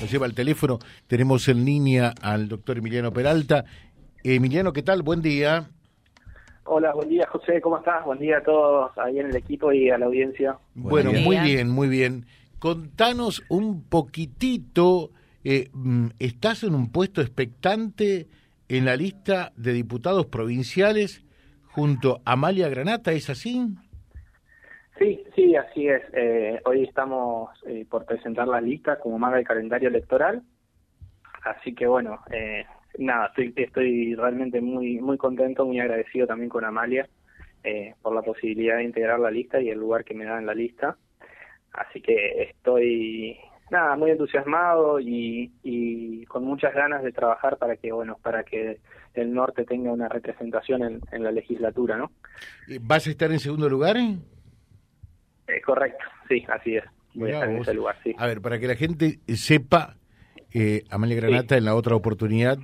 Nos lleva el teléfono, tenemos en línea al doctor Emiliano Peralta. Emiliano, ¿qué tal? Buen día. Hola, buen día José, ¿cómo estás? Buen día a todos ahí en el equipo y a la audiencia. Bueno, muy bien, muy bien. Contanos un poquitito, eh, mm, estás en un puesto expectante en la lista de diputados provinciales junto a Amalia Granata, ¿es así? Sí, sí, así es. Eh, hoy estamos eh, por presentar la lista como más del calendario electoral. Así que bueno, eh, nada, estoy, estoy realmente muy, muy contento, muy agradecido también con Amalia por la posibilidad de integrar la lista y el lugar que me da en la lista. Así que estoy, nada, muy entusiasmado y, y con muchas ganas de trabajar para que, bueno, para que el norte tenga una representación en, en la legislatura, ¿no? ¿Vas a estar en segundo lugar? Eh, correcto, sí, así es. Voy a en ese lugar, sí. A ver, para que la gente sepa, eh, Amalia Granata en la otra oportunidad,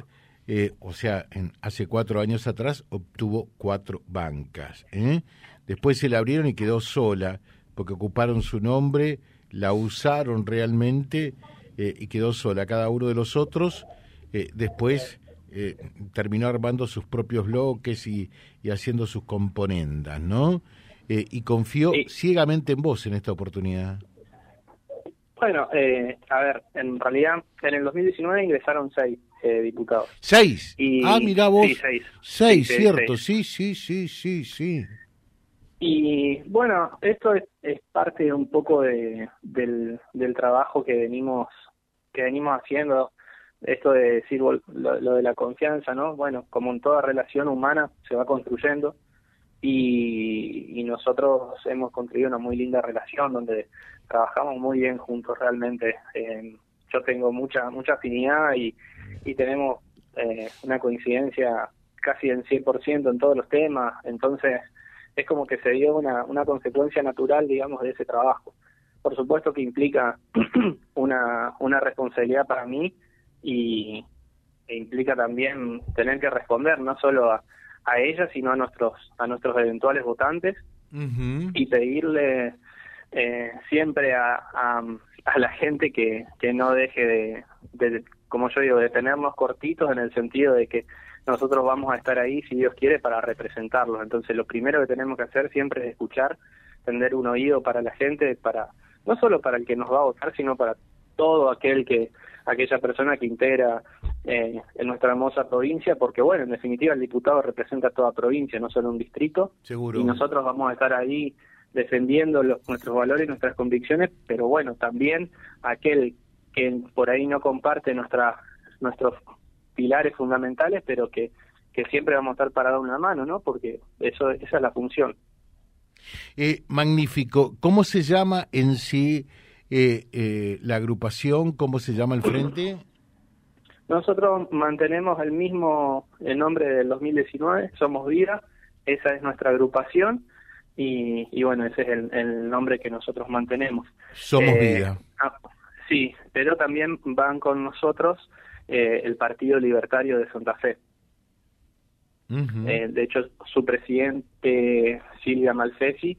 eh, o sea, en, hace cuatro años atrás, obtuvo cuatro bancas. ¿eh? Después se la abrieron y quedó sola, porque ocuparon su nombre, la usaron realmente y quedó sola. Cada uno de los otros, después terminó armando sus propios bloques y, y haciendo sus componendas, ¿no? Eh, y confió ciegamente en vos en esta oportunidad. Bueno, eh, a ver, en realidad en el 2019 ingresaron seis eh, diputados. ¿Seis? ah, mira vos. Sí, seis. Seis, cierto, sí, sí, sí, sí, sí. Y bueno, esto es, parte un poco de, del, del trabajo que venimos que venimos haciendo esto de decir lo, lo, de la confianza, ¿no? Bueno, como en toda relación humana se va construyendo y, nosotros hemos construido una muy linda relación donde trabajamos muy bien juntos realmente. Eh, yo tengo mucha mucha afinidad y, y tenemos eh, una coincidencia casi en 100% en todos los temas, entonces es como que se dio una, una consecuencia natural, digamos, de ese trabajo. Por supuesto que implica una, una responsabilidad para mí y e implica también tener que responder no solo a, a ella, sino a nuestros, a nuestros eventuales votantes y pedirle eh, siempre a, a, la gente que, que no deje de, de, como yo digo, de tenernos cortitos en el sentido de que nosotros vamos a estar ahí, si Dios quiere, para representarlos. Entonces, lo primero que tenemos que hacer siempre es escuchar, tener un oído para la gente, para no solo para el que nos va a votar, sino para todo aquel que aquella persona que integra eh, en nuestra hermosa provincia, porque bueno, en definitiva el diputado representa toda provincia, no solo un distrito. Seguro. Y nosotros vamos a estar ahí defendiendo los, nuestros valores nuestras convicciones, pero bueno, también aquel que por ahí no comparte nuestra, nuestros pilares fundamentales, pero que, que siempre vamos a estar para dar una mano, ¿no? Porque eso esa es la función. Eh, magnífico. ¿Cómo se llama en sí eh, eh, la agrupación? ¿Cómo se llama el frente? Nosotros mantenemos el mismo el nombre del 2019, Somos Vida, esa es nuestra agrupación y, y bueno, ese es el, nombre que nosotros mantenemos. Somos eh, Vida. Ah, sí, pero también van con nosotros eh, el Partido Libertario de Santa Fe. Eh, de hecho, su presidente, Silvia Malfesi,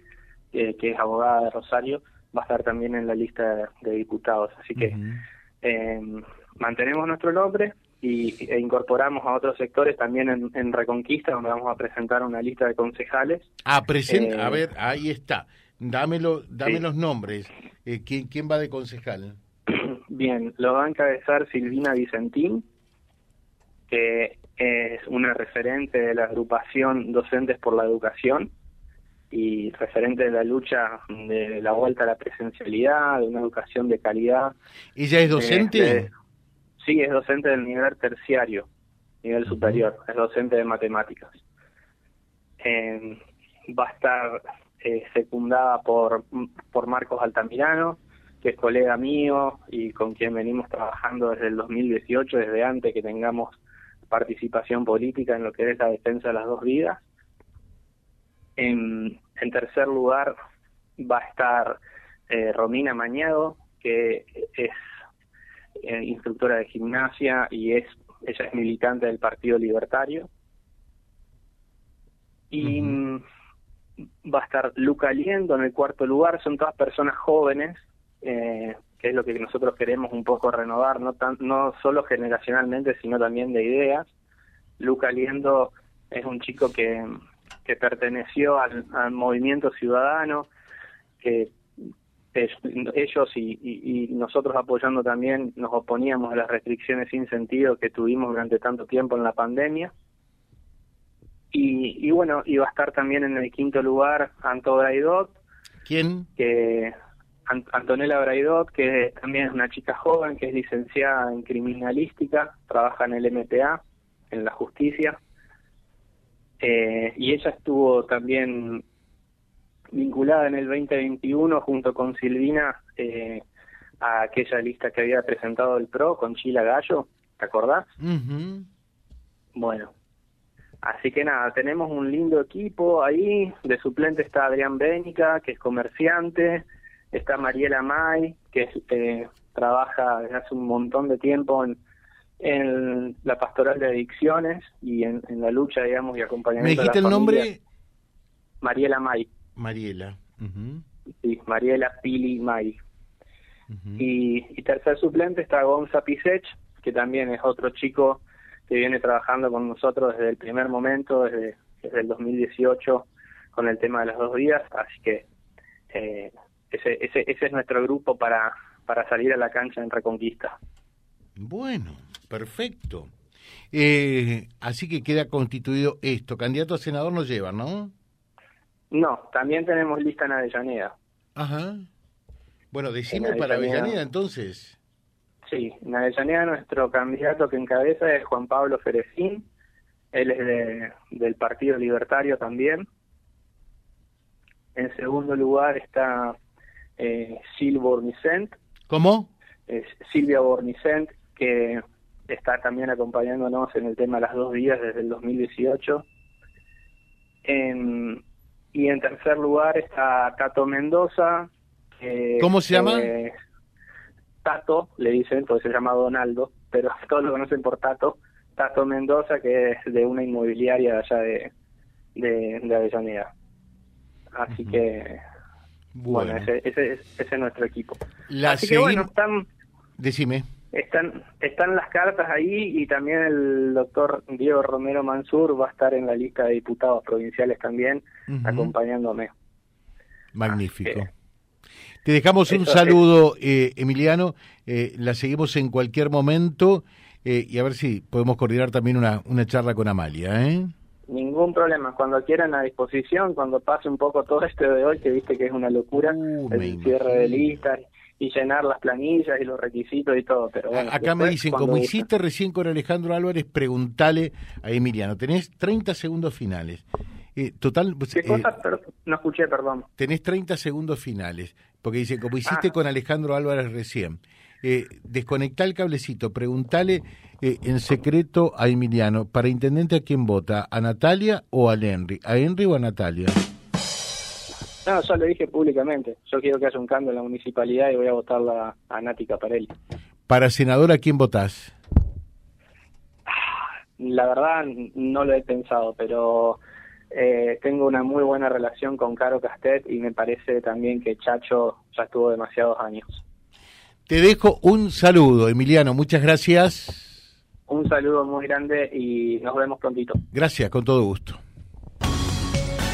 que es abogada de Rosario, va a estar también en la lista de, diputados. Así que mantenemos nuestro nombre y, e incorporamos a otros sectores también en, Reconquista, donde vamos a presentar una lista de concejales. Ah, presenta, a eh, ver, ahí está. Dámelo, dame los nombres. Eh, ¿quién, ¿Quién va de concejal? Bien, lo va a encabezar Silvina Vicentín, que es una referente de la agrupación Docentes por la Educación y referente de la lucha de la vuelta a la presencialidad, de una educación de calidad. ¿Ella es docente? Sí, es docente del nivel terciario, nivel superior, es docente de matemáticas. va a estar eh, secundada por, por Marcos Altamirano, que es colega mío y con quien venimos trabajando desde el 2018, desde antes que tengamos participación política en lo que es la defensa de las dos vidas. En, en tercer lugar va a estar eh, Romina Mañado, que es eh, instructora de gimnasia y es ella es militante del Partido Libertario. Y mm, va a estar Luca Liendo en el cuarto lugar, son todas personas jóvenes eh, que es lo que nosotros queremos un poco renovar, no, tan, no solo generacionalmente, sino también de ideas. Luca Liendo es un chico que, que perteneció al, movimiento ciudadano, que ellos y, nosotros apoyando también nos oponíamos a las restricciones sin sentido que tuvimos durante tanto tiempo en la pandemia. Y, y bueno, iba a estar también en el quinto lugar Anto Braidot. ¿Quién? Que Antonella Braidot, que también es una chica joven, que es licenciada en criminalística, trabaja en el MTA, en la justicia, eh, y ella estuvo también vinculada en el 2021 junto con Silvina eh, a aquella lista que había presentado el PRO con Chila Gallo, ¿te acordás? Bueno, así que nada, tenemos un lindo equipo ahí, de suplente está Adrián Bénica, que es comerciante, está Mariela May, que eh, trabaja desde hace un montón de tiempo en, en la pastoral de adicciones y en, la lucha, digamos, y acompañamiento. ¿Me dijiste el nombre? Mariela May. Mariela. Sí, Mariela Pili May. y, tercer suplente está Gonza Pisech, que también es otro chico que viene trabajando con nosotros desde el primer momento, desde, desde el 2018, con el tema de las dos días, así que eh, ese, ese, ese es nuestro grupo para, para salir a la cancha en Reconquista. Bueno, perfecto. Eh, así que queda constituido esto. Candidato a senador no lleva, ¿no? No, también tenemos lista en Avellaneda. Ajá. Bueno, decimos para Avellaneda entonces. Sí, en Avellaneda nuestro candidato que encabeza es Juan Pablo Ferecín. Él es de, del Partido Libertario también. En segundo lugar está eh, Sil Bornicent. ¿Cómo? Es Silvia Bornicent, que está también acompañándonos en el tema de las dos días desde el 2018. En, y en tercer lugar está Tato Mendoza. ¿Cómo se llama? Tato, le dicen, porque se llama Donaldo, pero todos lo conocen por Tato. Tato Mendoza, que es de una inmobiliaria allá de, de, Avellaneda. Así que, bueno, ese, ese, ese, es nuestro equipo. Así que bueno, están... Decime están, están las cartas ahí y también el doctor Diego Romero Mansur va a estar en la lista de diputados provinciales también, acompañándome. Magnífico. Te dejamos un saludo, eh, Emiliano. Eh, la seguimos en cualquier momento eh, y a ver si podemos coordinar también una, una charla con Amalia. ¿eh? Ningún problema. Cuando quieran a disposición, cuando pase un poco todo esto de hoy, que viste que es una locura, uh, el cierre de listas y llenar las planillas y los requisitos y todo. Pero bueno, Acá me dicen, como hiciste recién con Alejandro Álvarez, preguntale a Emiliano. Tenés 30 segundos finales. Eh, total, pues, ¿Qué eh, cosa? no escuché, perdón. Tenés 30 segundos finales, porque dice, como hiciste ah. con Alejandro Álvarez recién. Eh, desconectá el cablecito, preguntale eh, en secreto a Emiliano, para intendente a quién vota, a Natalia o a Henry, a Henry o a Natalia. No, ya lo dije públicamente. Yo quiero que haya un cambio en la municipalidad y voy a votar a Nati Caparelli. ¿Para senador a quién votás? La verdad no lo he pensado, pero eh, tengo una muy buena relación con Caro Castet y me parece también que Chacho ya estuvo demasiados años. Te dejo un saludo, Emiliano. Muchas gracias. Un saludo muy grande y nos vemos prontito. Gracias, con todo gusto